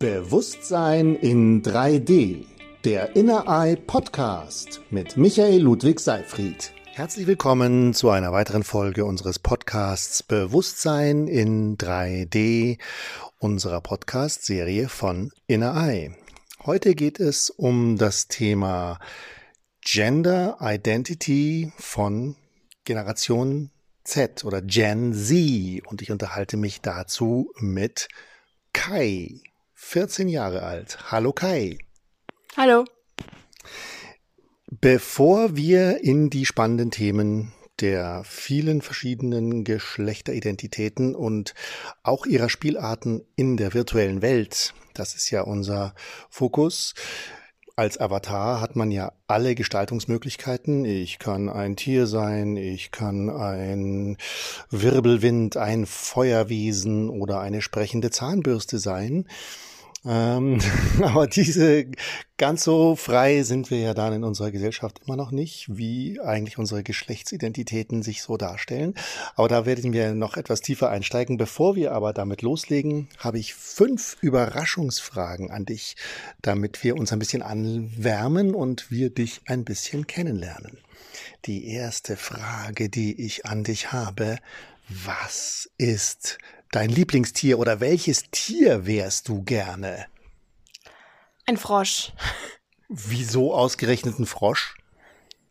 Bewusstsein in 3D. Der Inner Eye Podcast mit Michael Ludwig Seifried. Herzlich willkommen zu einer weiteren Folge unseres Podcasts Bewusstsein in 3D, unserer Podcast-Serie von Inner Eye. Heute geht es um das Thema Gender Identity von Generation Z oder Gen Z und ich unterhalte mich dazu mit Kai, 14 Jahre alt. Hallo Kai. Hallo. Bevor wir in die spannenden Themen der vielen verschiedenen Geschlechteridentitäten und auch ihrer Spielarten in der virtuellen Welt, das ist ja unser Fokus, als Avatar hat man ja alle Gestaltungsmöglichkeiten. Ich kann ein Tier sein, ich kann ein Wirbelwind, ein Feuerwesen oder eine sprechende Zahnbürste sein. Ähm, aber diese ganz so frei sind wir ja dann in unserer Gesellschaft immer noch nicht, wie eigentlich unsere Geschlechtsidentitäten sich so darstellen. Aber da werden wir noch etwas tiefer einsteigen. Bevor wir aber damit loslegen, habe ich fünf Überraschungsfragen an dich, damit wir uns ein bisschen anwärmen und wir dich ein bisschen kennenlernen. Die erste Frage, die ich an dich habe, was ist dein Lieblingstier oder welches Tier wärst du gerne? Ein Frosch. Wieso ausgerechnet ein Frosch?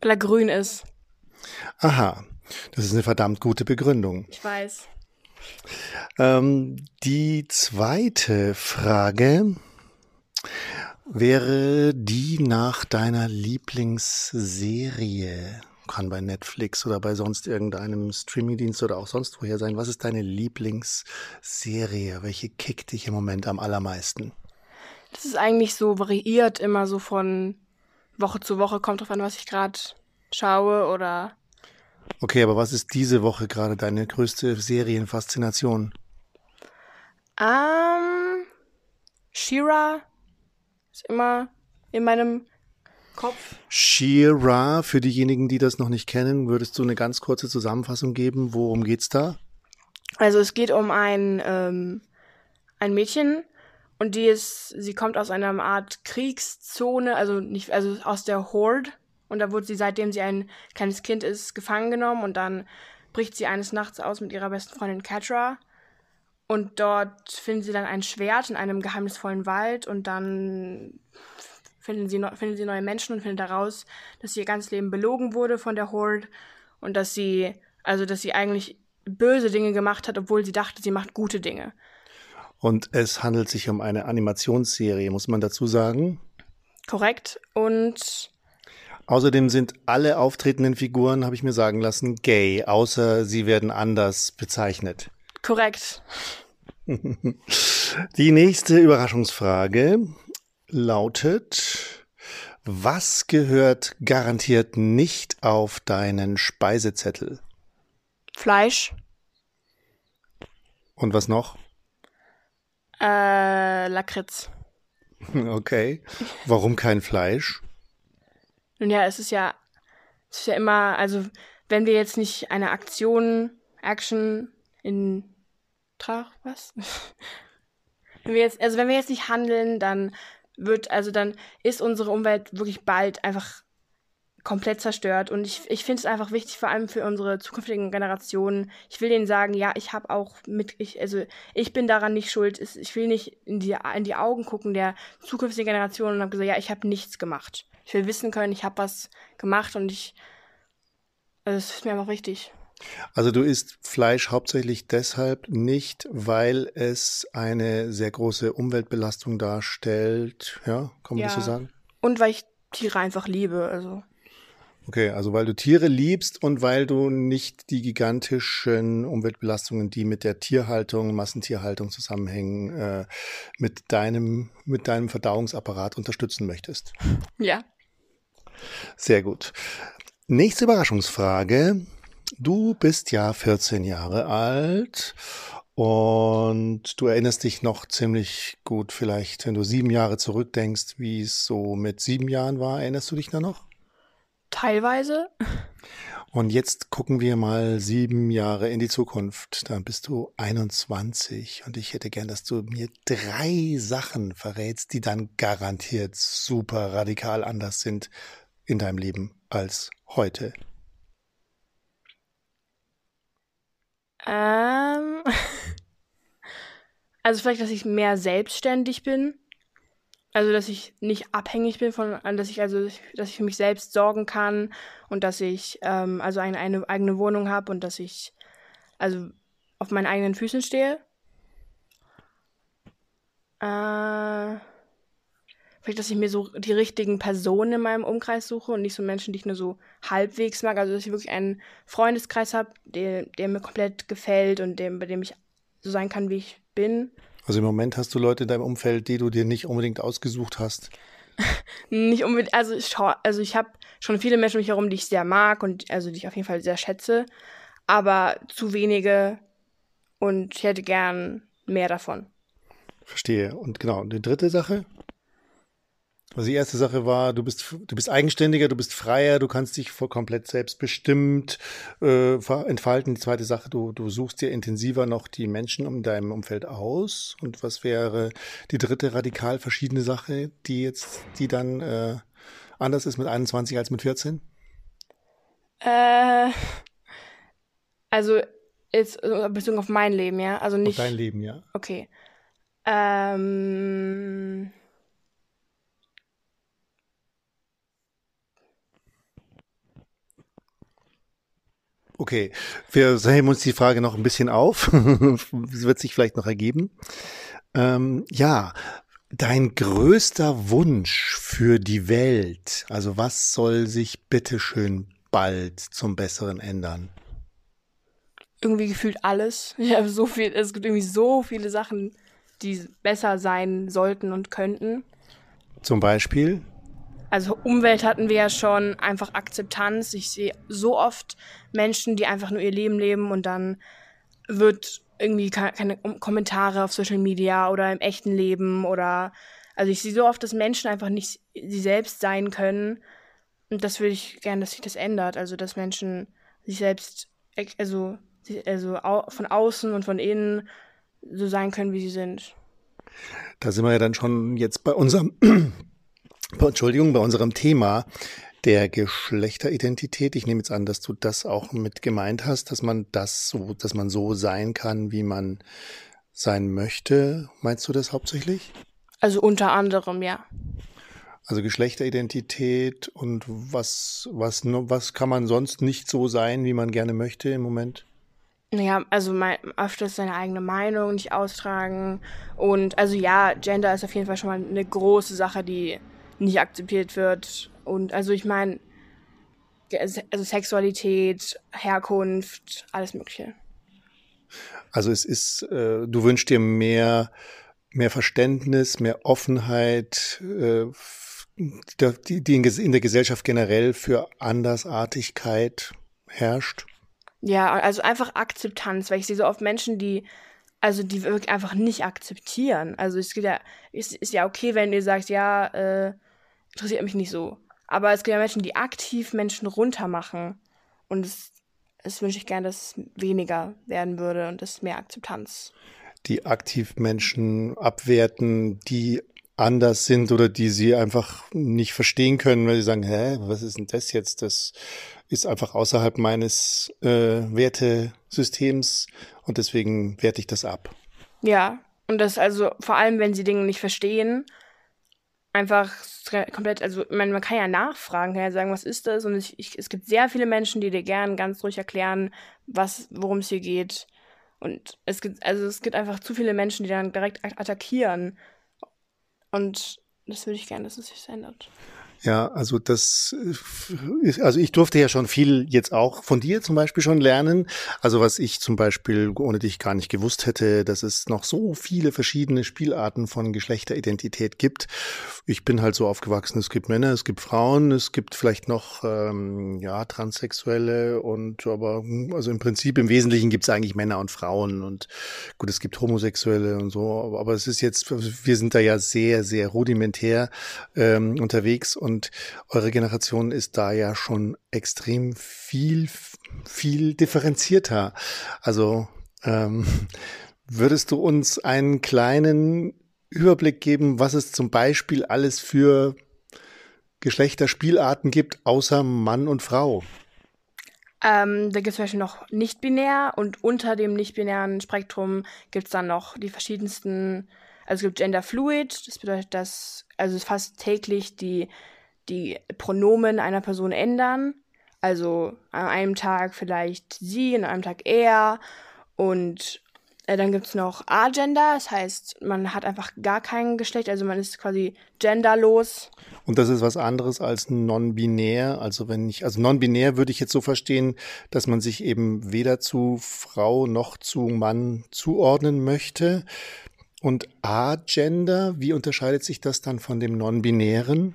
Weil er grün ist. Aha, das ist eine verdammt gute Begründung. Ich weiß. Ähm, die zweite Frage wäre die nach deiner Lieblingsserie kann bei Netflix oder bei sonst irgendeinem Streamingdienst oder auch sonst woher sein. Was ist deine Lieblingsserie? Welche kickt dich im Moment am allermeisten? Das ist eigentlich so variiert, immer so von Woche zu Woche, kommt drauf an, was ich gerade schaue oder. Okay, aber was ist diese Woche gerade deine größte Serienfaszination? Ähm, Shira ist immer in meinem Kopf. Shira, für diejenigen, die das noch nicht kennen, würdest du eine ganz kurze Zusammenfassung geben? Worum geht's da? Also es geht um ein, ähm, ein Mädchen und die ist, sie kommt aus einer Art Kriegszone, also nicht, also aus der Horde. Und da wurde sie, seitdem sie ein kleines Kind ist, gefangen genommen und dann bricht sie eines Nachts aus mit ihrer besten Freundin Catra. Und dort finden sie dann ein Schwert in einem geheimnisvollen Wald und dann finden sie, finden sie neue Menschen und finden heraus, dass sie ihr ganzes Leben belogen wurde von der Horde und dass sie, also dass sie eigentlich böse Dinge gemacht hat, obwohl sie dachte, sie macht gute Dinge. Und es handelt sich um eine Animationsserie, muss man dazu sagen. Korrekt. Und Außerdem sind alle auftretenden Figuren, habe ich mir sagen lassen, gay, außer sie werden anders bezeichnet. Korrekt. Die nächste Überraschungsfrage lautet, was gehört garantiert nicht auf deinen Speisezettel? Fleisch. Und was noch? Äh, Lakritz. Okay. Warum kein Fleisch? Nun ja, es ist ja, es ist ja immer, also wenn wir jetzt nicht eine Aktion, Action in Trach, was? wenn wir jetzt, also wenn wir jetzt nicht handeln, dann wird, also dann ist unsere Umwelt wirklich bald einfach komplett zerstört. Und ich, ich finde es einfach wichtig, vor allem für unsere zukünftigen Generationen. Ich will denen sagen, ja, ich habe auch mit, ich, also ich bin daran nicht schuld. Ich will nicht in die, in die Augen gucken der zukünftigen Generationen und habe gesagt, ja, ich habe nichts gemacht. Ich will wissen können, ich habe was gemacht und ich, also es ist mir einfach wichtig. Also du isst Fleisch hauptsächlich deshalb nicht, weil es eine sehr große Umweltbelastung darstellt. Ja, kann man ja. das so sagen? Und weil ich Tiere einfach liebe, also. Okay, also weil du Tiere liebst und weil du nicht die gigantischen Umweltbelastungen, die mit der Tierhaltung, Massentierhaltung zusammenhängen, äh, mit deinem, mit deinem Verdauungsapparat unterstützen möchtest. Ja. Sehr gut. Nächste Überraschungsfrage. Du bist ja 14 Jahre alt und du erinnerst dich noch ziemlich gut, vielleicht, wenn du sieben Jahre zurückdenkst, wie es so mit sieben Jahren war. Erinnerst du dich da noch? Teilweise. Und jetzt gucken wir mal sieben Jahre in die Zukunft. Dann bist du 21 und ich hätte gern, dass du mir drei Sachen verrätst, die dann garantiert super radikal anders sind in deinem Leben als heute. Ähm, also vielleicht, dass ich mehr selbstständig bin. Also, dass ich nicht abhängig bin von, dass ich also, dass ich für mich selbst sorgen kann und dass ich ähm, also eine, eine eigene Wohnung habe und dass ich also auf meinen eigenen Füßen stehe. Äh, vielleicht, dass ich mir so die richtigen Personen in meinem Umkreis suche und nicht so Menschen, die ich nur so halbwegs mag. Also, dass ich wirklich einen Freundeskreis habe, der, der mir komplett gefällt und dem, bei dem ich so sein kann, wie ich bin. Also im Moment hast du Leute in deinem Umfeld, die du dir nicht unbedingt ausgesucht hast. nicht unbedingt, also ich, also ich habe schon viele Menschen um mich herum, die ich sehr mag und also die ich auf jeden Fall sehr schätze, aber zu wenige und ich hätte gern mehr davon. Verstehe. Und genau, die dritte Sache? Also die erste Sache war, du bist, du bist eigenständiger, du bist freier, du kannst dich voll komplett selbstbestimmt äh, entfalten. Die zweite Sache, du, du suchst dir intensiver noch die Menschen um deinem Umfeld aus. Und was wäre die dritte radikal verschiedene Sache, die jetzt, die dann äh, anders ist mit 21 als mit 14? Äh, also jetzt äh, bezogen auf mein Leben, ja? Also nicht. Auf dein Leben, ja. Okay. Ähm Okay, wir heben uns die Frage noch ein bisschen auf. Es wird sich vielleicht noch ergeben. Ähm, ja, dein größter Wunsch für die Welt, also was soll sich bitteschön bald zum Besseren ändern? Irgendwie gefühlt alles. Ich habe so viel, es gibt irgendwie so viele Sachen, die besser sein sollten und könnten. Zum Beispiel? Also Umwelt hatten wir ja schon, einfach Akzeptanz. Ich sehe so oft Menschen, die einfach nur ihr Leben leben und dann wird irgendwie keine Kommentare auf Social Media oder im echten Leben oder also ich sehe so oft, dass Menschen einfach nicht sie selbst sein können und das würde ich gerne, dass sich das ändert. Also dass Menschen sich selbst also also von außen und von innen so sein können, wie sie sind. Da sind wir ja dann schon jetzt bei unserem Entschuldigung, bei unserem Thema der Geschlechteridentität. Ich nehme jetzt an, dass du das auch mit gemeint hast, dass man das so, dass man so sein kann, wie man sein möchte. Meinst du das hauptsächlich? Also unter anderem, ja. Also Geschlechteridentität und was, was, was kann man sonst nicht so sein, wie man gerne möchte im Moment? Naja, also mein, öfters seine eigene Meinung nicht austragen. Und also ja, Gender ist auf jeden Fall schon mal eine große Sache, die nicht akzeptiert wird. Und also ich meine, also Sexualität, Herkunft, alles Mögliche. Also es ist, äh, du wünschst dir mehr, mehr Verständnis, mehr Offenheit, äh, die, die in, in der Gesellschaft generell für Andersartigkeit herrscht. Ja, also einfach Akzeptanz, weil ich sehe so oft Menschen, die also die wirklich einfach nicht akzeptieren. Also es geht ja, ist, ist ja okay, wenn ihr sagt, ja, äh, interessiert mich nicht so. Aber es gibt ja Menschen, die aktiv Menschen runtermachen. Und es, es wünsche ich gerne, dass es weniger werden würde und es mehr Akzeptanz. Die aktiv Menschen abwerten, die anders sind oder die sie einfach nicht verstehen können, weil sie sagen, hä, was ist denn das jetzt? Das ist einfach außerhalb meines äh, Wertesystems und deswegen werte ich das ab. Ja, und das also vor allem, wenn sie Dinge nicht verstehen einfach komplett, also man, man kann ja nachfragen, kann ja sagen, was ist das? Und ich, ich, es gibt sehr viele Menschen, die dir gern ganz ruhig erklären, was, worum es hier geht. Und es gibt, also es gibt einfach zu viele Menschen, die dann direkt attackieren. Und das würde ich gerne, dass es sich ändert. Ja, also das ist, also ich durfte ja schon viel jetzt auch von dir zum Beispiel schon lernen. Also was ich zum Beispiel ohne dich gar nicht gewusst hätte, dass es noch so viele verschiedene Spielarten von Geschlechteridentität gibt. Ich bin halt so aufgewachsen, es gibt Männer, es gibt Frauen, es gibt vielleicht noch ähm, ja Transsexuelle und aber also im Prinzip im Wesentlichen gibt es eigentlich Männer und Frauen und gut, es gibt Homosexuelle und so, aber, es ist jetzt, wir sind da ja sehr, sehr rudimentär ähm, unterwegs und eure Generation ist da ja schon extrem viel, viel differenzierter. Also ähm, würdest du uns einen kleinen Überblick geben, was es zum Beispiel alles für Geschlechterspielarten gibt, außer Mann und Frau? Ähm, da gibt es zum Beispiel noch nicht-binär und unter dem nicht-binären Spektrum gibt es dann noch die verschiedensten, also es gibt Gender Fluid, das bedeutet, dass also fast täglich die, die Pronomen einer Person ändern. Also an einem Tag vielleicht sie, an einem Tag er und äh, dann gibt es noch Agender, das heißt, man hat einfach gar kein Geschlecht, also man ist quasi genderlos. Und das ist was anderes als non-binär. Also wenn ich, also non-binär würde ich jetzt so verstehen, dass man sich eben weder zu Frau noch zu Mann zuordnen möchte. Und Agender, wie unterscheidet sich das dann von dem non-binären?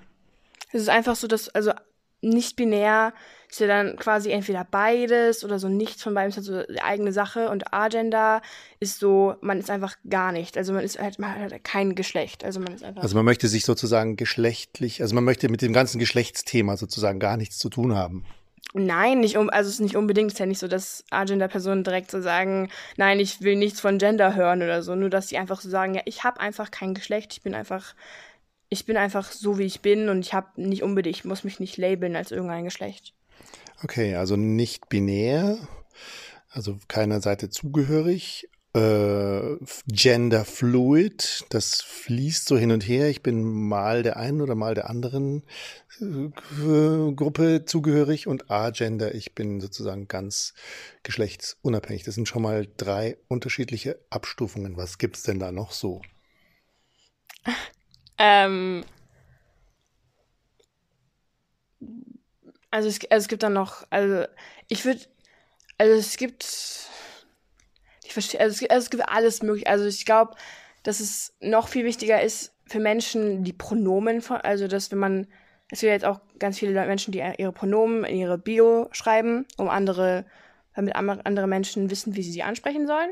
Es ist einfach so, dass, also nicht binär ist ja dann quasi entweder beides oder so nichts von beidem ist halt so die eigene Sache und Agenda ist so, man ist einfach gar nicht. Also man ist halt, man hat halt kein Geschlecht. Also man ist einfach. Also man möchte sich sozusagen geschlechtlich, also man möchte mit dem ganzen Geschlechtsthema sozusagen gar nichts zu tun haben. Nein, nicht um, also es ist nicht unbedingt, es ist ja nicht so, dass Agenda-Personen direkt so sagen, nein, ich will nichts von Gender hören oder so, nur dass sie einfach so sagen, ja, ich habe einfach kein Geschlecht, ich bin einfach ich bin einfach so, wie ich bin und ich habe nicht unbedingt, ich muss mich nicht labeln als irgendein Geschlecht. Okay, also nicht binär, also keiner Seite zugehörig. Äh, Gender fluid, das fließt so hin und her. Ich bin mal der einen oder mal der anderen äh, Gruppe zugehörig und Agender, ich bin sozusagen ganz geschlechtsunabhängig. Das sind schon mal drei unterschiedliche Abstufungen. Was gibt's denn da noch so? Ähm, also, es, also es gibt dann noch, also ich würde, also es gibt, ich verstehe, also es gibt, also es gibt alles mögliche. Also ich glaube, dass es noch viel wichtiger ist für Menschen die Pronomen von, also dass wenn man, es gibt jetzt auch ganz viele Menschen, die ihre Pronomen in ihre Bio schreiben, um andere, damit andere Menschen wissen, wie sie sie ansprechen sollen.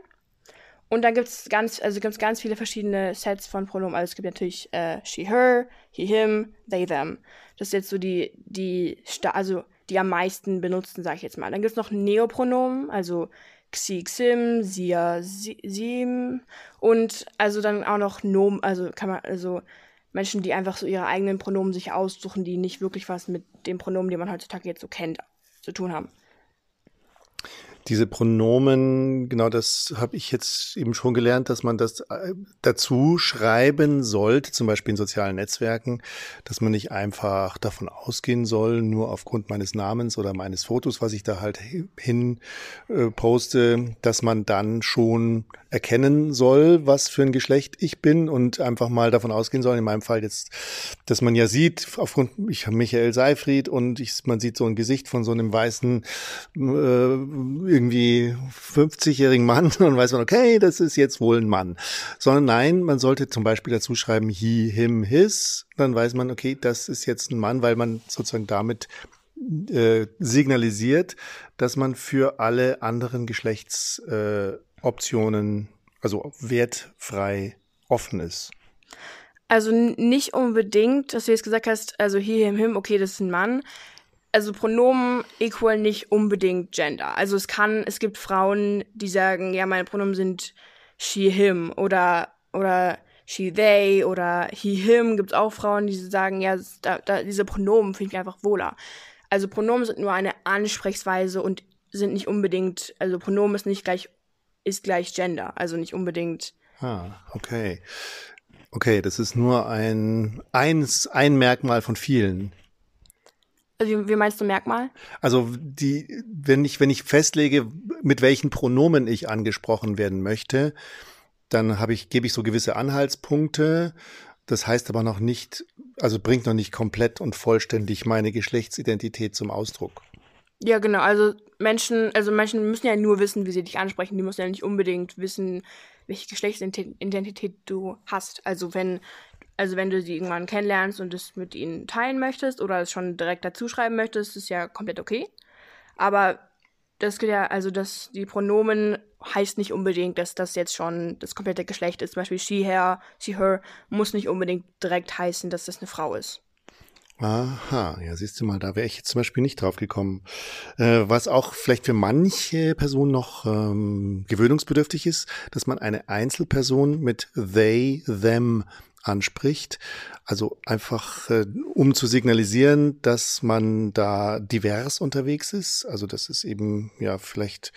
Und dann gibt es ganz, also gibt's ganz viele verschiedene Sets von Pronomen. Also es gibt natürlich äh, she, her, he, him, they, them. Das ist jetzt so die, die, also die am meisten benutzten, sage ich jetzt mal. Dann gibt es noch Neopronomen, also xi, xim, sia, sim. Und also dann auch noch Nom, also kann man, also Menschen, die einfach so ihre eigenen Pronomen sich aussuchen, die nicht wirklich was mit dem Pronomen, die man heutzutage jetzt so kennt, zu tun haben. Diese Pronomen, genau das habe ich jetzt eben schon gelernt, dass man das äh, dazu schreiben sollte, zum Beispiel in sozialen Netzwerken, dass man nicht einfach davon ausgehen soll, nur aufgrund meines Namens oder meines Fotos, was ich da halt hin äh, poste, dass man dann schon erkennen soll, was für ein Geschlecht ich bin und einfach mal davon ausgehen soll, in meinem Fall jetzt, dass man ja sieht, aufgrund, ich habe Michael Seifried und ich, man sieht so ein Gesicht von so einem weißen äh, irgendwie 50-jährigen Mann und weiß man, okay, das ist jetzt wohl ein Mann. Sondern nein, man sollte zum Beispiel dazu schreiben, he, him, his. Dann weiß man, okay, das ist jetzt ein Mann, weil man sozusagen damit äh, signalisiert, dass man für alle anderen Geschlechtsoptionen, äh, also wertfrei offen ist. Also nicht unbedingt, dass du jetzt gesagt hast, also he, him, him, okay, das ist ein Mann also Pronomen equal nicht unbedingt Gender. Also es kann, es gibt Frauen, die sagen, ja, meine Pronomen sind she, him oder, oder she, they oder he, him. Gibt es auch Frauen, die sagen, ja, da, da, diese Pronomen finde ich einfach wohler. Also Pronomen sind nur eine Ansprechweise und sind nicht unbedingt, also Pronomen ist nicht gleich, ist gleich Gender. Also nicht unbedingt. Ah, okay. Okay, das ist nur ein, eins, ein Merkmal von vielen. Also wie, meinst du Merkmal? Also die, wenn ich, wenn ich festlege, mit welchen Pronomen ich angesprochen werden möchte, dann habe ich, gebe ich so gewisse Anhaltspunkte. Das heißt aber noch nicht, also bringt noch nicht komplett und vollständig meine Geschlechtsidentität zum Ausdruck. Ja, genau. Also Menschen, also Menschen müssen ja nur wissen, wie sie dich ansprechen. Die müssen ja nicht unbedingt wissen, welche Geschlechtsidentität du hast. Also wenn also wenn du sie irgendwann kennenlernst und es mit ihnen teilen möchtest oder es schon direkt dazu schreiben möchtest, ist ja komplett okay. Aber das ja, also dass die Pronomen heißt nicht unbedingt, dass das jetzt schon das komplette Geschlecht ist. Zum Beispiel she, her, she, her muss nicht unbedingt direkt heißen, dass das eine Frau ist. Aha, ja, siehst du mal, da wäre ich jetzt zum Beispiel nicht drauf gekommen. Äh, was auch vielleicht für manche Personen noch ähm, gewöhnungsbedürftig ist, dass man eine Einzelperson mit they, them anspricht. Also einfach, äh, um zu signalisieren, dass man da divers unterwegs ist. Also dass es eben ja vielleicht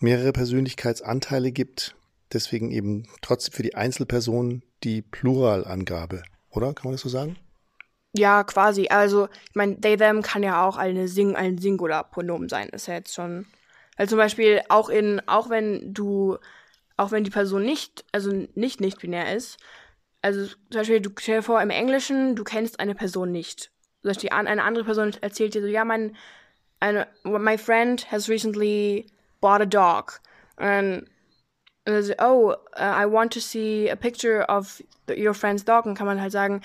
mehrere Persönlichkeitsanteile gibt. Deswegen eben trotzdem für die Einzelperson die Pluralangabe, oder? Kann man das so sagen? Ja, quasi. Also, ich meine, they, them kann ja auch eine Sing ein Singularpronomen sein. Ist ja jetzt schon. Also zum Beispiel auch in, auch wenn du, auch wenn die Person nicht, also nicht nicht binär ist, also zum Beispiel, du stell dir vor, im Englischen, du kennst eine Person nicht. Zum Beispiel eine andere Person erzählt dir so, ja, mein, eine, my friend has recently bought a dog. And, and so, oh, uh, I want to see a picture of your friend's dog. Und kann man halt sagen,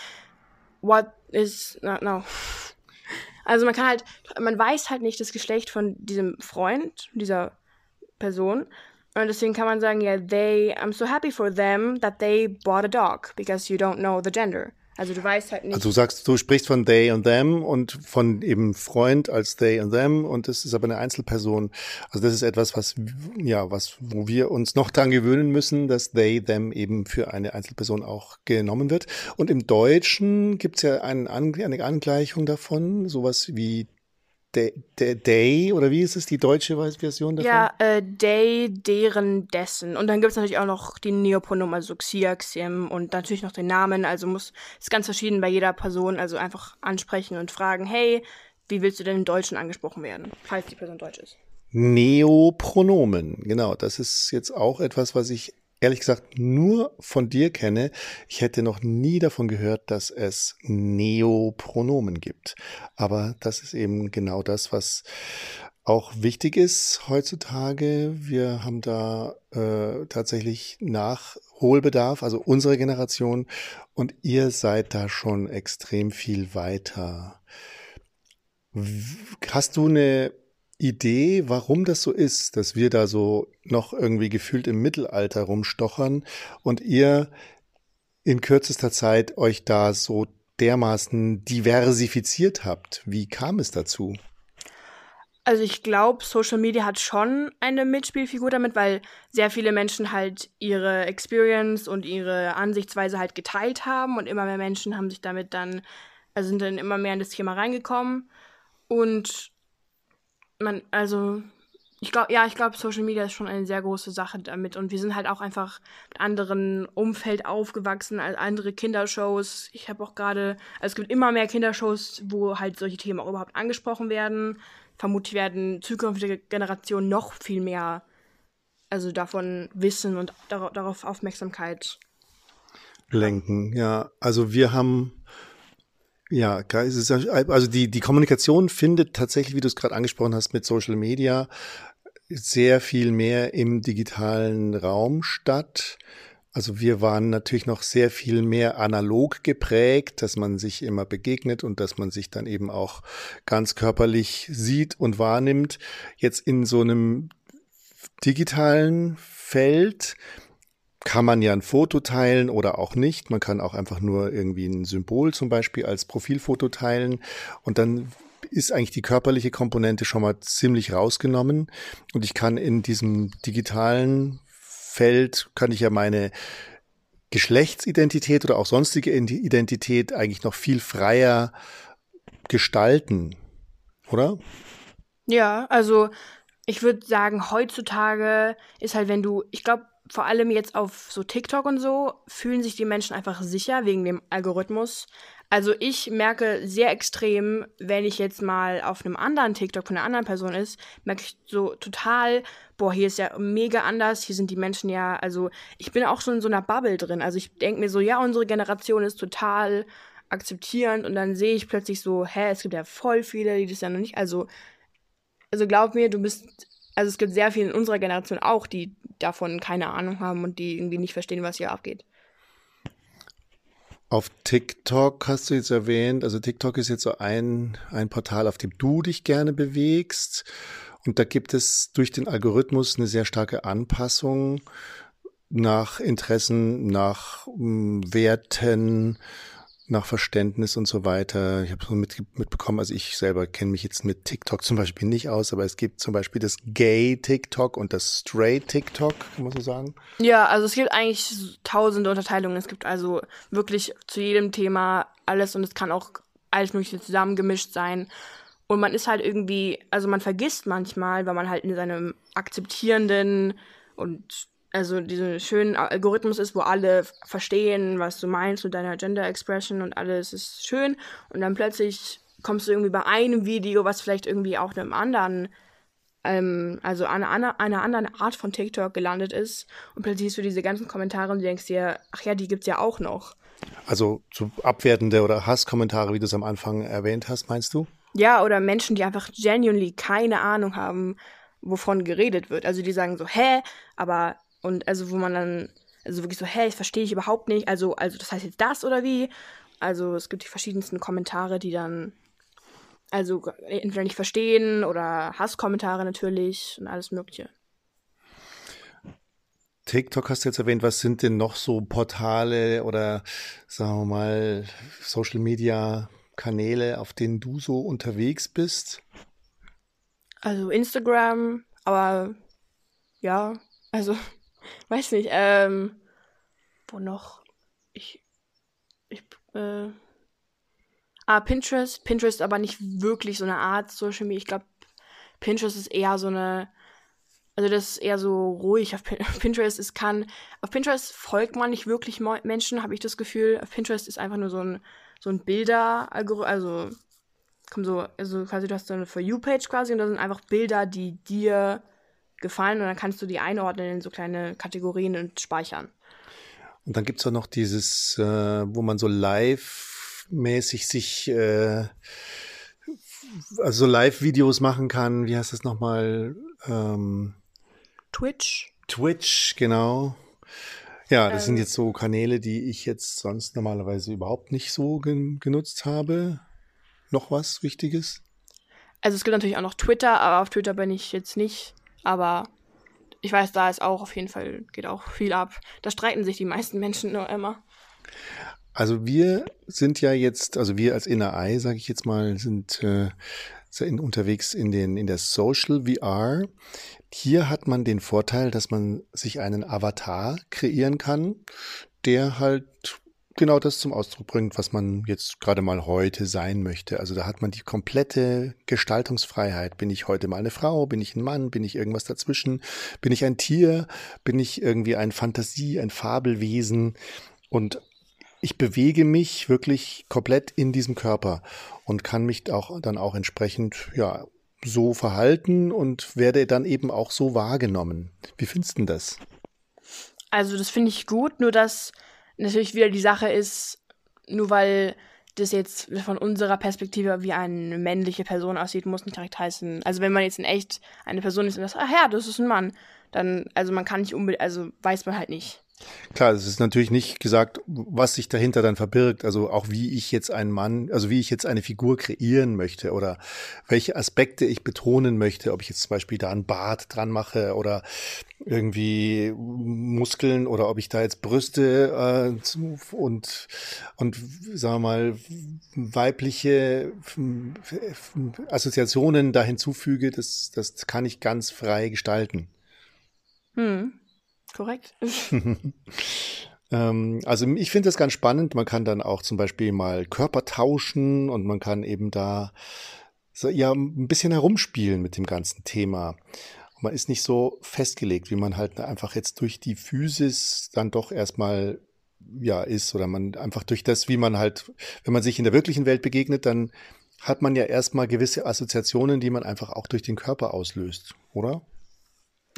what is, no, no. Also man kann halt, man weiß halt nicht das Geschlecht von diesem Freund, dieser Person. Und deswegen kann man sagen, ja, they, I'm so happy for them that they bought a dog, because you don't know the gender. Also du weißt halt nicht. Also du sagst, du sprichst von they und them und von eben Freund als they und them und das ist aber eine Einzelperson. Also das ist etwas, was ja, was wo wir uns noch dran gewöhnen müssen, dass they them eben für eine Einzelperson auch genommen wird. Und im Deutschen gibt's ja einen, eine Angleichung davon, sowas wie day oder wie ist es die deutsche Version davon? Ja, äh, day, deren, dessen. Und dann gibt es natürlich auch noch die Neopronomen, also Xia, Xiem und natürlich noch den Namen. Also muss ist ganz verschieden bei jeder Person. Also einfach ansprechen und fragen, hey, wie willst du denn im Deutschen angesprochen werden, falls die Person deutsch ist. Neopronomen, genau. Das ist jetzt auch etwas, was ich ehrlich gesagt nur von dir kenne. Ich hätte noch nie davon gehört, dass es Neopronomen gibt. Aber das ist eben genau das, was auch wichtig ist heutzutage. Wir haben da äh, tatsächlich Nachholbedarf, also unsere Generation, und ihr seid da schon extrem viel weiter. Hast du eine Idee, warum das so ist, dass wir da so noch irgendwie gefühlt im Mittelalter rumstochern und ihr in kürzester Zeit euch da so dermaßen diversifiziert habt. Wie kam es dazu? Also ich glaube, Social Media hat schon eine Mitspielfigur damit, weil sehr viele Menschen halt ihre Experience und ihre Ansichtsweise halt geteilt haben und immer mehr Menschen haben sich damit dann, also sind dann immer mehr in das Thema reingekommen. Und man, also, ich glaube, ja, ich glaube, Social Media ist schon eine sehr große Sache damit. Und wir sind halt auch einfach mit anderen Umfeld aufgewachsen als andere Kindershows. Ich habe auch gerade, also es gibt immer mehr Kindershows, wo halt solche Themen auch überhaupt angesprochen werden. Vermutlich werden zukünftige Generationen noch viel mehr, also davon wissen und darauf Aufmerksamkeit lenken. Ja, also wir haben ja, also die, die Kommunikation findet tatsächlich, wie du es gerade angesprochen hast, mit Social Media sehr viel mehr im digitalen Raum statt. Also wir waren natürlich noch sehr viel mehr analog geprägt, dass man sich immer begegnet und dass man sich dann eben auch ganz körperlich sieht und wahrnimmt. Jetzt in so einem digitalen Feld kann man ja ein Foto teilen oder auch nicht. Man kann auch einfach nur irgendwie ein Symbol zum Beispiel als Profilfoto teilen und dann ist eigentlich die körperliche Komponente schon mal ziemlich rausgenommen und ich kann in diesem digitalen Feld, kann ich ja meine Geschlechtsidentität oder auch sonstige Identität eigentlich noch viel freier gestalten, oder? Ja, also ich würde sagen, heutzutage ist halt, wenn du, ich glaube, vor allem jetzt auf so TikTok und so, fühlen sich die Menschen einfach sicher wegen dem Algorithmus. Also ich merke sehr extrem, wenn ich jetzt mal auf einem anderen TikTok von einer anderen Person ist, merke ich so total, boah, hier ist ja mega anders, hier sind die Menschen ja, also ich bin auch schon in so einer Bubble drin. Also ich denke mir so, ja, unsere Generation ist total akzeptierend und dann sehe ich plötzlich so, hä, es gibt ja voll viele, die das ja noch nicht, also, also glaub mir, du bist, also es gibt sehr viele in unserer Generation auch, die davon keine Ahnung haben und die irgendwie nicht verstehen, was hier abgeht. Auf TikTok hast du jetzt erwähnt, also TikTok ist jetzt so ein, ein Portal, auf dem du dich gerne bewegst. Und da gibt es durch den Algorithmus eine sehr starke Anpassung nach Interessen, nach hm, Werten, nach Verständnis und so weiter. Ich habe so mit, mitbekommen, also ich selber kenne mich jetzt mit TikTok zum Beispiel nicht aus, aber es gibt zum Beispiel das Gay-TikTok und das Straight-TikTok, kann man so sagen? Ja, also es gibt eigentlich tausende Unterteilungen. Es gibt also wirklich zu jedem Thema alles und es kann auch alles Mögliche zusammengemischt sein. Und man ist halt irgendwie, also man vergisst manchmal, weil man halt in seinem akzeptierenden und also diesen schönen Algorithmus ist, wo alle verstehen, was du meinst mit deiner Gender Expression und alles ist schön. Und dann plötzlich kommst du irgendwie bei einem Video, was vielleicht irgendwie auch einem anderen, ähm, also einer, einer, einer anderen Art von TikTok gelandet ist. Und plötzlich siehst du diese ganzen Kommentare und denkst dir, ach ja, die gibt's ja auch noch. Also so abwertende oder Hasskommentare, wie du es am Anfang erwähnt hast, meinst du? Ja, oder Menschen, die einfach genuinely keine Ahnung haben, wovon geredet wird. Also die sagen so, hä, aber, und also wo man dann, also wirklich so, hä, ich verstehe ich überhaupt nicht, also, also das heißt jetzt das oder wie? Also es gibt die verschiedensten Kommentare, die dann, also entweder nicht verstehen oder Hasskommentare natürlich und alles Mögliche. TikTok hast du jetzt erwähnt. Was sind denn noch so Portale oder sagen wir mal Social Media Kanäle, auf denen du so unterwegs bist? Also Instagram, aber ja, also weiß nicht. Ähm, wo noch? Ich, ich, äh, ah Pinterest. Pinterest, aber nicht wirklich so eine Art Social Media. Ich glaube, Pinterest ist eher so eine also das ist eher so ruhig auf Pinterest. Es kann, auf Pinterest folgt man nicht wirklich Menschen, habe ich das Gefühl. Auf Pinterest ist einfach nur so ein, so ein Bilder, also kommt so, also quasi du hast so eine For You-Page quasi und da sind einfach Bilder, die dir gefallen und dann kannst du die einordnen in so kleine Kategorien und speichern. Und dann gibt es auch noch dieses, äh, wo man so live-mäßig sich äh, also Live-Videos machen kann. Wie heißt das nochmal? Ähm, Twitch. Twitch, genau. Ja, das ähm, sind jetzt so Kanäle, die ich jetzt sonst normalerweise überhaupt nicht so gen genutzt habe. Noch was Wichtiges? Also es gibt natürlich auch noch Twitter, aber auf Twitter bin ich jetzt nicht. Aber ich weiß, da ist auch auf jeden Fall, geht auch viel ab. Da streiten sich die meisten Menschen nur immer. Also wir sind ja jetzt, also wir als Inner Eye, sage ich jetzt mal, sind äh, in, unterwegs in, den, in der Social VR. Hier hat man den Vorteil, dass man sich einen Avatar kreieren kann, der halt genau das zum Ausdruck bringt, was man jetzt gerade mal heute sein möchte. Also da hat man die komplette Gestaltungsfreiheit. Bin ich heute mal eine Frau? Bin ich ein Mann? Bin ich irgendwas dazwischen? Bin ich ein Tier? Bin ich irgendwie ein Fantasie, ein Fabelwesen? Und ich bewege mich wirklich komplett in diesem Körper und kann mich auch dann auch entsprechend ja so verhalten und werde dann eben auch so wahrgenommen. Wie findest du das? Also das finde ich gut, nur dass natürlich wieder die Sache ist, nur weil das jetzt von unserer Perspektive wie eine männliche Person aussieht, muss nicht direkt heißen. Also wenn man jetzt in echt eine Person ist und das, ach ja, das ist ein Mann, dann, also man kann nicht unbedingt, also weiß man halt nicht. Klar, es ist natürlich nicht gesagt, was sich dahinter dann verbirgt. Also auch wie ich jetzt einen Mann, also wie ich jetzt eine Figur kreieren möchte oder welche Aspekte ich betonen möchte, ob ich jetzt zum Beispiel da einen Bart dran mache oder irgendwie Muskeln oder ob ich da jetzt Brüste äh, und und sagen wir mal weibliche Assoziationen da hinzufüge, das das kann ich ganz frei gestalten. Hm. Korrekt. ähm, also ich finde das ganz spannend. Man kann dann auch zum Beispiel mal Körper tauschen und man kann eben da so, ja ein bisschen herumspielen mit dem ganzen Thema. Und man ist nicht so festgelegt, wie man halt einfach jetzt durch die Physis dann doch erstmal ja ist oder man einfach durch das, wie man halt, wenn man sich in der wirklichen Welt begegnet, dann hat man ja erstmal gewisse Assoziationen, die man einfach auch durch den Körper auslöst, oder?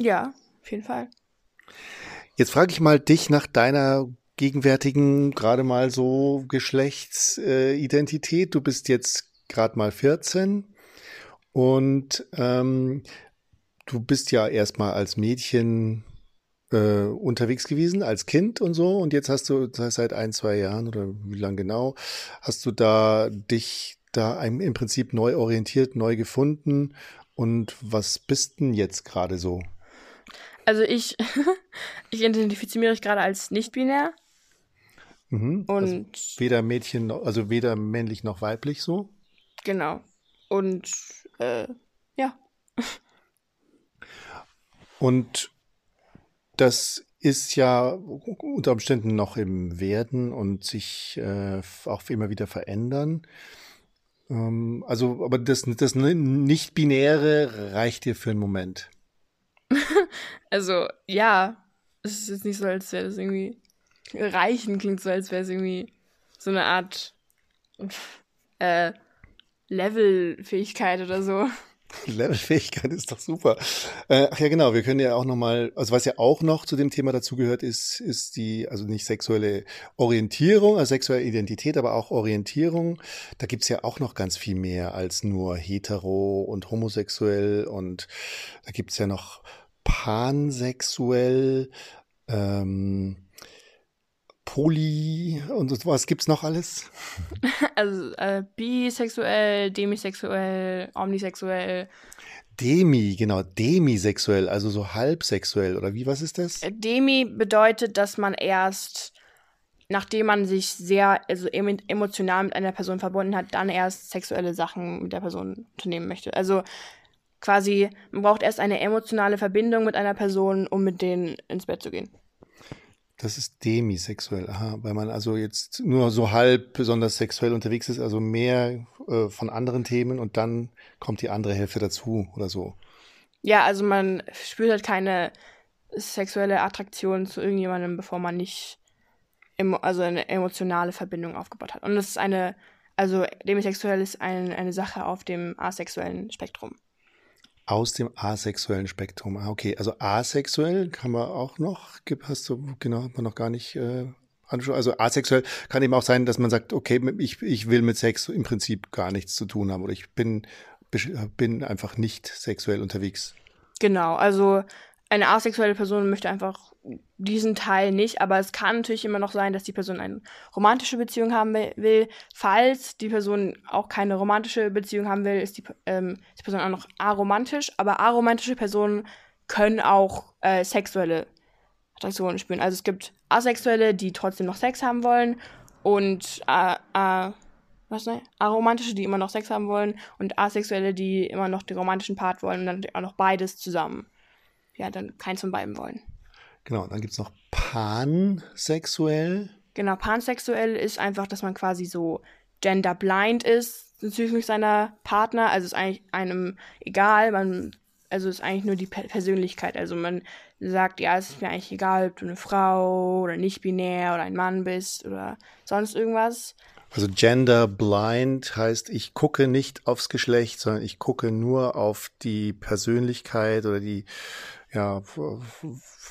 Ja, auf jeden Fall. Jetzt frage ich mal dich nach deiner gegenwärtigen, gerade mal so Geschlechtsidentität. du bist jetzt gerade mal 14 und ähm, du bist ja erstmal als Mädchen äh, unterwegs gewesen, als Kind und so. Und jetzt hast du seit ein, zwei Jahren oder wie lang genau, hast du da dich da im Prinzip neu orientiert, neu gefunden. Und was bist denn jetzt gerade so? Also ich, ich identifiziere mich gerade als nicht binär. Mhm. Und also weder Mädchen, noch, also weder männlich noch weiblich so. Genau. Und äh, ja. Und das ist ja unter Umständen noch im Werden und sich äh, auch immer wieder verändern. Ähm, also, aber das, das Nicht-Binäre reicht dir für einen Moment. also, ja. Es ist jetzt nicht so, als wäre das irgendwie. Reichen klingt so, als wäre es irgendwie so eine Art äh, Levelfähigkeit oder so. Levelfähigkeit ist doch super. Äh, ach ja, genau, wir können ja auch nochmal, also was ja auch noch zu dem Thema dazugehört, ist, ist die, also nicht sexuelle Orientierung, also sexuelle Identität, aber auch Orientierung. Da gibt's ja auch noch ganz viel mehr als nur hetero und homosexuell und da gibt's ja noch pansexuell, ähm, Poly und was gibt's noch alles? Also äh, bisexuell, demisexuell, omnisexuell. Demi, genau, demisexuell, also so halbsexuell oder wie, was ist das? Äh, Demi bedeutet, dass man erst, nachdem man sich sehr also emotional mit einer Person verbunden hat, dann erst sexuelle Sachen mit der Person unternehmen möchte. Also quasi, man braucht erst eine emotionale Verbindung mit einer Person, um mit denen ins Bett zu gehen. Das ist demisexuell, aha, weil man also jetzt nur so halb besonders sexuell unterwegs ist, also mehr äh, von anderen Themen und dann kommt die andere Hälfte dazu oder so. Ja, also man spürt halt keine sexuelle Attraktion zu irgendjemandem, bevor man nicht also eine emotionale Verbindung aufgebaut hat. Und das ist eine, also demisexuell ist ein, eine Sache auf dem asexuellen Spektrum. Aus dem asexuellen Spektrum. Ah, okay. Also asexuell kann man auch noch, hast du, genau, hat man noch gar nicht äh, anschauen. Also asexuell kann eben auch sein, dass man sagt, okay, ich, ich will mit Sex im Prinzip gar nichts zu tun haben oder ich bin, bin einfach nicht sexuell unterwegs. Genau, also eine asexuelle Person möchte einfach diesen Teil nicht, aber es kann natürlich immer noch sein, dass die Person eine romantische Beziehung haben will. Falls die Person auch keine romantische Beziehung haben will, ist die, ähm, die Person auch noch aromantisch, aber aromantische Personen können auch äh, sexuelle Attraktionen spüren. Also es gibt asexuelle, die trotzdem noch Sex haben wollen und äh, äh, was ne? aromantische, die immer noch Sex haben wollen und asexuelle, die immer noch den romantischen Part wollen und dann auch noch beides zusammen ja, dann keins von beiden wollen. Genau, dann gibt es noch pansexuell. Genau, pansexuell ist einfach, dass man quasi so genderblind ist bezüglich seiner Partner. Also ist eigentlich einem egal, man, also ist eigentlich nur die Persönlichkeit. Also man sagt, ja, es ist mir eigentlich egal, ob du eine Frau oder nicht binär oder ein Mann bist oder sonst irgendwas. Also gender blind heißt, ich gucke nicht aufs Geschlecht, sondern ich gucke nur auf die Persönlichkeit oder die ja,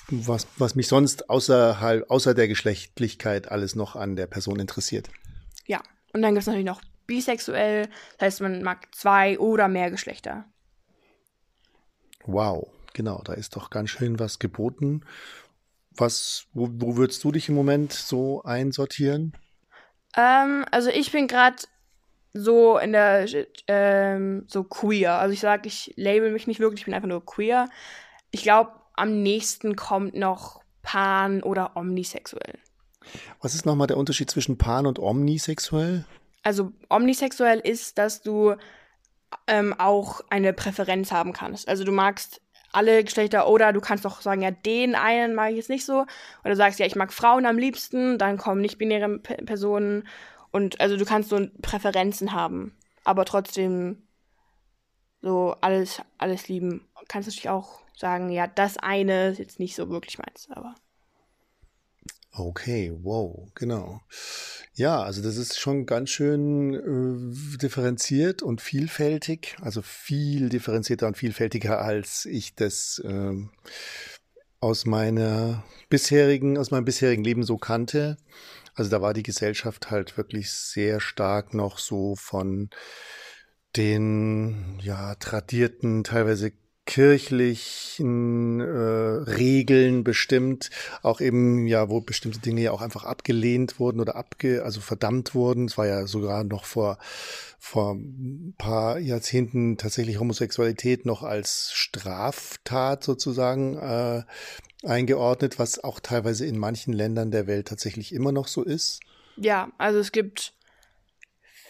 was, was mich sonst außerhalb, außer der Geschlechtlichkeit alles noch an der Person interessiert. Ja, und dann gibt es natürlich noch bisexuell, das heißt, man mag zwei oder mehr Geschlechter. Wow, genau, da ist doch ganz schön was geboten. Was, wo, wo würdest du dich im Moment so einsortieren? Ähm, also ich bin gerade so in der ähm, so queer. Also ich sage, ich label mich nicht wirklich, ich bin einfach nur queer. Ich glaube, am nächsten kommt noch pan oder omnisexuell. Was ist nochmal der Unterschied zwischen pan und omnisexuell? Also omnisexuell ist, dass du ähm, auch eine Präferenz haben kannst. Also du magst alle Geschlechter oder du kannst auch sagen, ja, den einen mag ich jetzt nicht so. Oder du sagst, ja, ich mag Frauen am liebsten, dann kommen nicht-binäre Personen. Und also du kannst so Präferenzen haben, aber trotzdem so alles, alles lieben. Kannst natürlich auch sagen, ja, das eine ist jetzt nicht so wirklich meins, aber. Okay, wow, genau. Ja, also das ist schon ganz schön äh, differenziert und vielfältig, also viel differenzierter und vielfältiger, als ich das äh, aus meiner bisherigen, aus meinem bisherigen Leben so kannte. Also da war die Gesellschaft halt wirklich sehr stark noch so von den ja tradierten, teilweise kirchlichen äh, Regeln bestimmt, auch eben ja, wo bestimmte Dinge ja auch einfach abgelehnt wurden oder abge, also verdammt wurden. Es war ja sogar noch vor vor ein paar Jahrzehnten tatsächlich Homosexualität noch als Straftat sozusagen äh, eingeordnet, was auch teilweise in manchen Ländern der Welt tatsächlich immer noch so ist. Ja, also es gibt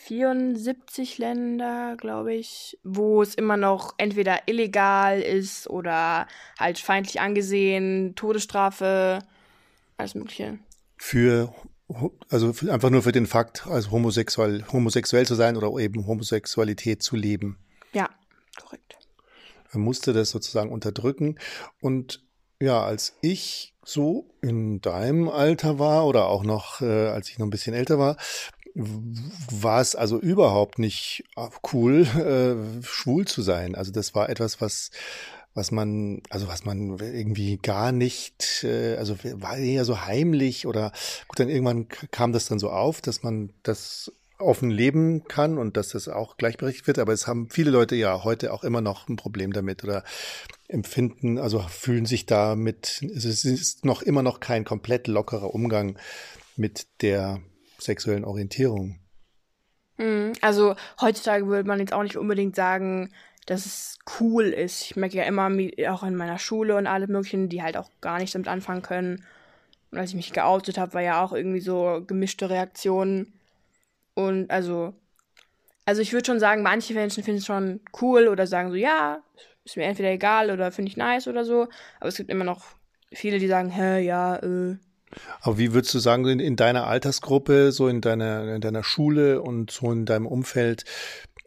74 Länder, glaube ich, wo es immer noch entweder illegal ist oder halt feindlich angesehen, Todesstrafe, alles Mögliche. Für, also einfach nur für den Fakt, also homosexuell, homosexuell zu sein oder eben Homosexualität zu leben. Ja, korrekt. Er musste das sozusagen unterdrücken. Und ja, als ich so in deinem Alter war oder auch noch, äh, als ich noch ein bisschen älter war, war es also überhaupt nicht äh, cool, äh, schwul zu sein. Also das war etwas, was was man, also was man irgendwie gar nicht, äh, also war eher so heimlich oder gut, dann irgendwann kam das dann so auf, dass man das offen leben kann und dass das auch gleichberechtigt wird. Aber es haben viele Leute ja heute auch immer noch ein Problem damit oder empfinden, also fühlen sich damit, es ist noch immer noch kein komplett lockerer Umgang mit der sexuellen Orientierung. Hm, also heutzutage würde man jetzt auch nicht unbedingt sagen, dass es cool ist. Ich merke ja immer, auch in meiner Schule und alle möglichen, die halt auch gar nicht damit anfangen können. Und als ich mich geoutet habe, war ja auch irgendwie so gemischte Reaktionen. Und also, also ich würde schon sagen, manche Menschen finden es schon cool oder sagen so, ja, ist mir entweder egal oder finde ich nice oder so. Aber es gibt immer noch viele, die sagen, hä, ja, äh, aber wie würdest du sagen, in, in deiner Altersgruppe, so in deiner, in deiner Schule und so in deinem Umfeld,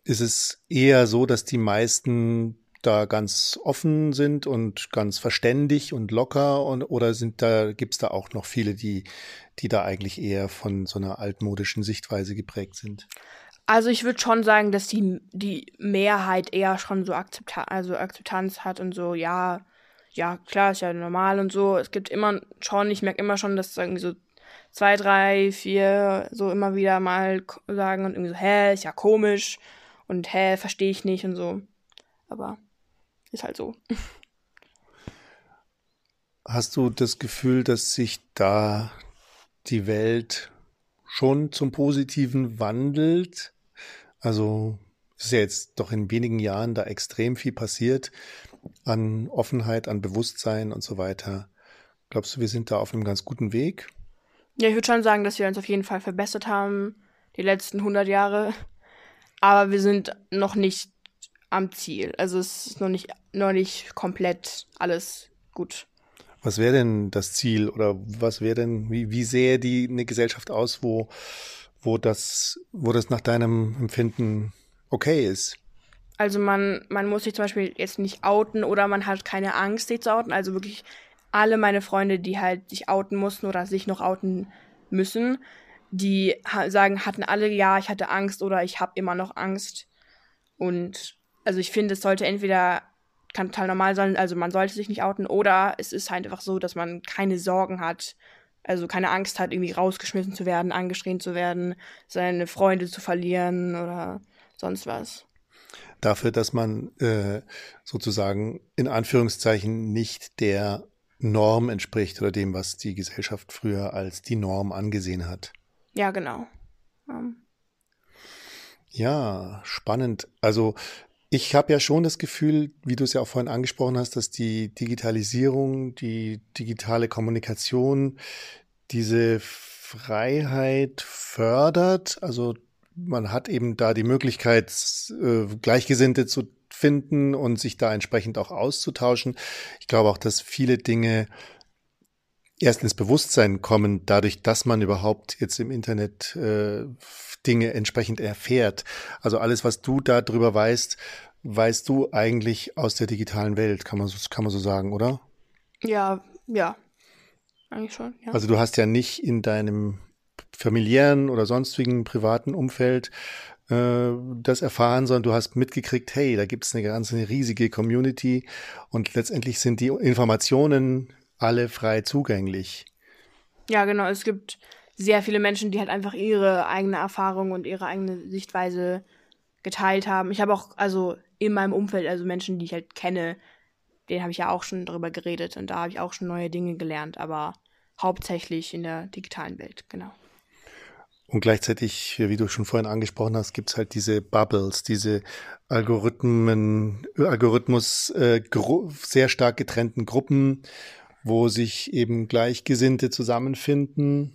ist es eher so, dass die meisten da ganz offen sind und ganz verständig und locker und oder sind da gibt's da auch noch viele, die die da eigentlich eher von so einer altmodischen Sichtweise geprägt sind? Also ich würde schon sagen, dass die die Mehrheit eher schon so Akzepta also Akzeptanz hat und so ja ja, klar, ist ja normal und so. Es gibt immer schon, ich merke immer schon, dass irgendwie so zwei, drei, vier so immer wieder mal sagen und irgendwie so, hä, ist ja komisch und hä, verstehe ich nicht und so. Aber ist halt so. Hast du das Gefühl, dass sich da die Welt schon zum Positiven wandelt? Also ist ja jetzt doch in wenigen Jahren da extrem viel passiert an Offenheit, an Bewusstsein und so weiter. Glaubst du, wir sind da auf einem ganz guten Weg? Ja, ich würde schon sagen, dass wir uns auf jeden Fall verbessert haben, die letzten 100 Jahre. Aber wir sind noch nicht am Ziel. Also es ist noch nicht, noch nicht komplett alles gut. Was wäre denn das Ziel oder was wäre denn, wie, wie sähe die eine Gesellschaft aus, wo, wo das, wo das nach deinem Empfinden okay ist? Also man, man muss sich zum Beispiel jetzt nicht outen oder man hat keine Angst, sich zu outen. Also wirklich alle meine Freunde, die halt sich outen mussten oder sich noch outen müssen, die sagen, hatten alle, ja, ich hatte Angst oder ich habe immer noch Angst. Und also ich finde, es sollte entweder kann total normal sein, also man sollte sich nicht outen, oder es ist halt einfach so, dass man keine Sorgen hat, also keine Angst hat, irgendwie rausgeschmissen zu werden, angeschrien zu werden, seine Freunde zu verlieren oder sonst was dafür, dass man äh, sozusagen in Anführungszeichen nicht der Norm entspricht oder dem, was die Gesellschaft früher als die Norm angesehen hat. Ja, genau. Um. Ja, spannend. Also ich habe ja schon das Gefühl, wie du es ja auch vorhin angesprochen hast, dass die Digitalisierung, die digitale Kommunikation diese Freiheit fördert. Also man hat eben da die Möglichkeit, äh, Gleichgesinnte zu finden und sich da entsprechend auch auszutauschen. Ich glaube auch, dass viele Dinge erst ins Bewusstsein kommen, dadurch, dass man überhaupt jetzt im Internet äh, Dinge entsprechend erfährt. Also alles, was du da drüber weißt, weißt du eigentlich aus der digitalen Welt, kann man so, kann man so sagen, oder? Ja, ja. Eigentlich schon, ja. Also du hast ja nicht in deinem familiären oder sonstigen privaten Umfeld äh, das erfahren, sondern du hast mitgekriegt, hey, da gibt es eine ganze riesige Community und letztendlich sind die Informationen alle frei zugänglich. Ja, genau. Es gibt sehr viele Menschen, die halt einfach ihre eigene Erfahrung und ihre eigene Sichtweise geteilt haben. Ich habe auch, also in meinem Umfeld, also Menschen, die ich halt kenne, denen habe ich ja auch schon darüber geredet und da habe ich auch schon neue Dinge gelernt, aber hauptsächlich in der digitalen Welt, genau. Und gleichzeitig, wie du schon vorhin angesprochen hast, gibt's halt diese Bubbles, diese Algorithmen, Algorithmus äh, sehr stark getrennten Gruppen, wo sich eben Gleichgesinnte zusammenfinden.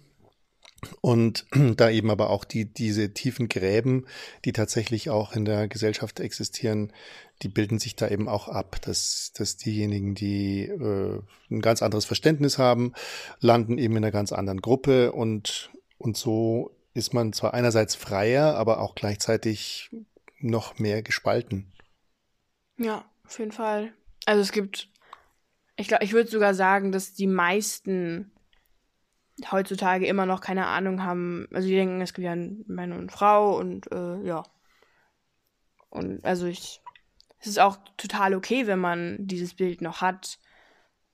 Und da eben aber auch die, diese tiefen Gräben, die tatsächlich auch in der Gesellschaft existieren, die bilden sich da eben auch ab, dass, dass diejenigen, die äh, ein ganz anderes Verständnis haben, landen eben in einer ganz anderen Gruppe und, und so ist man zwar einerseits freier, aber auch gleichzeitig noch mehr gespalten. Ja, auf jeden Fall. Also es gibt, ich glaube, ich würde sogar sagen, dass die meisten heutzutage immer noch keine Ahnung haben. Also die denken, es gibt ja Mann und Frau und äh, ja. Und also ich, es ist auch total okay, wenn man dieses Bild noch hat.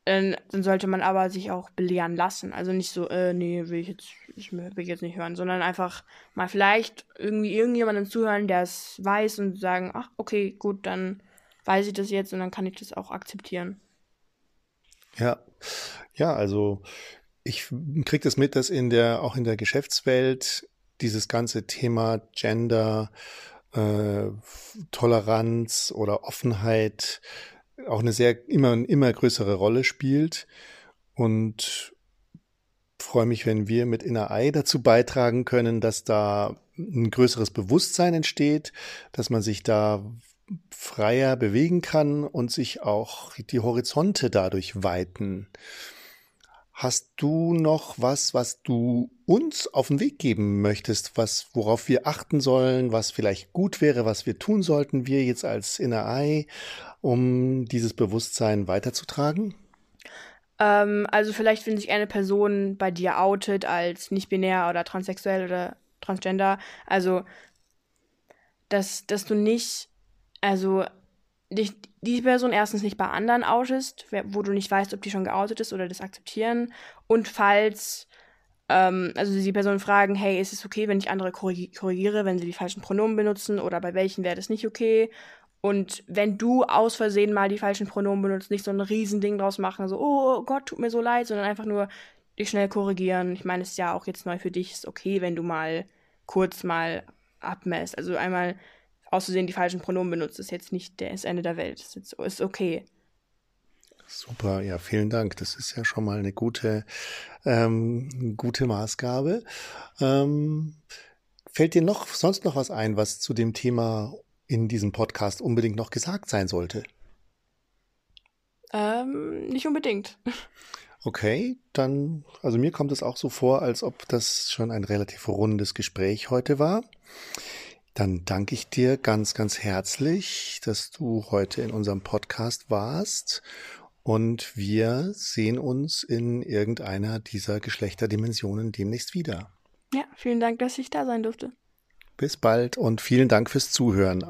Dann sollte man aber sich auch belehren lassen. Also nicht so, äh, nee, will ich jetzt, ich will jetzt nicht hören, sondern einfach mal vielleicht irgendwie irgendjemandem zuhören, der es weiß und sagen, ach, okay, gut, dann weiß ich das jetzt und dann kann ich das auch akzeptieren. Ja, ja, also ich kriege das mit, dass in der, auch in der Geschäftswelt dieses ganze Thema Gender, äh, Toleranz oder Offenheit auch eine sehr immer immer größere Rolle spielt und freue mich, wenn wir mit Inner Eye dazu beitragen können, dass da ein größeres Bewusstsein entsteht, dass man sich da freier bewegen kann und sich auch die Horizonte dadurch weiten. Hast du noch was, was du uns auf den Weg geben möchtest, was, worauf wir achten sollen, was vielleicht gut wäre, was wir tun sollten, wir jetzt als Inner Eye, um dieses Bewusstsein weiterzutragen? Ähm, also vielleicht, wenn sich eine Person bei dir outet als nicht-binär oder transsexuell oder transgender, also dass, dass du nicht, also dich, die Person erstens nicht bei anderen outest, wo du nicht weißt, ob die schon geoutet ist oder das akzeptieren. Und falls, ähm, also die Person fragen, hey, ist es okay, wenn ich andere korrigiere, wenn sie die falschen Pronomen benutzen oder bei welchen wäre das nicht okay? Und wenn du aus Versehen mal die falschen Pronomen benutzt, nicht so ein Riesending draus machen, so, oh Gott, tut mir so leid, sondern einfach nur dich schnell korrigieren. Ich meine, es ist ja auch jetzt neu für dich, ist okay, wenn du mal kurz mal abmessst. Also einmal auszusehen die falschen Pronomen benutzt, ist jetzt nicht das Ende der Welt. Ist, jetzt, ist okay. Super, ja, vielen Dank. Das ist ja schon mal eine gute, ähm, gute Maßgabe. Ähm, fällt dir noch sonst noch was ein, was zu dem Thema in diesem Podcast unbedingt noch gesagt sein sollte? Ähm, nicht unbedingt. Okay, dann, also mir kommt es auch so vor, als ob das schon ein relativ rundes Gespräch heute war. Dann danke ich dir ganz, ganz herzlich, dass du heute in unserem Podcast warst. Und wir sehen uns in irgendeiner dieser Geschlechterdimensionen demnächst wieder. Ja, vielen Dank, dass ich da sein durfte. Bis bald und vielen Dank fürs Zuhören.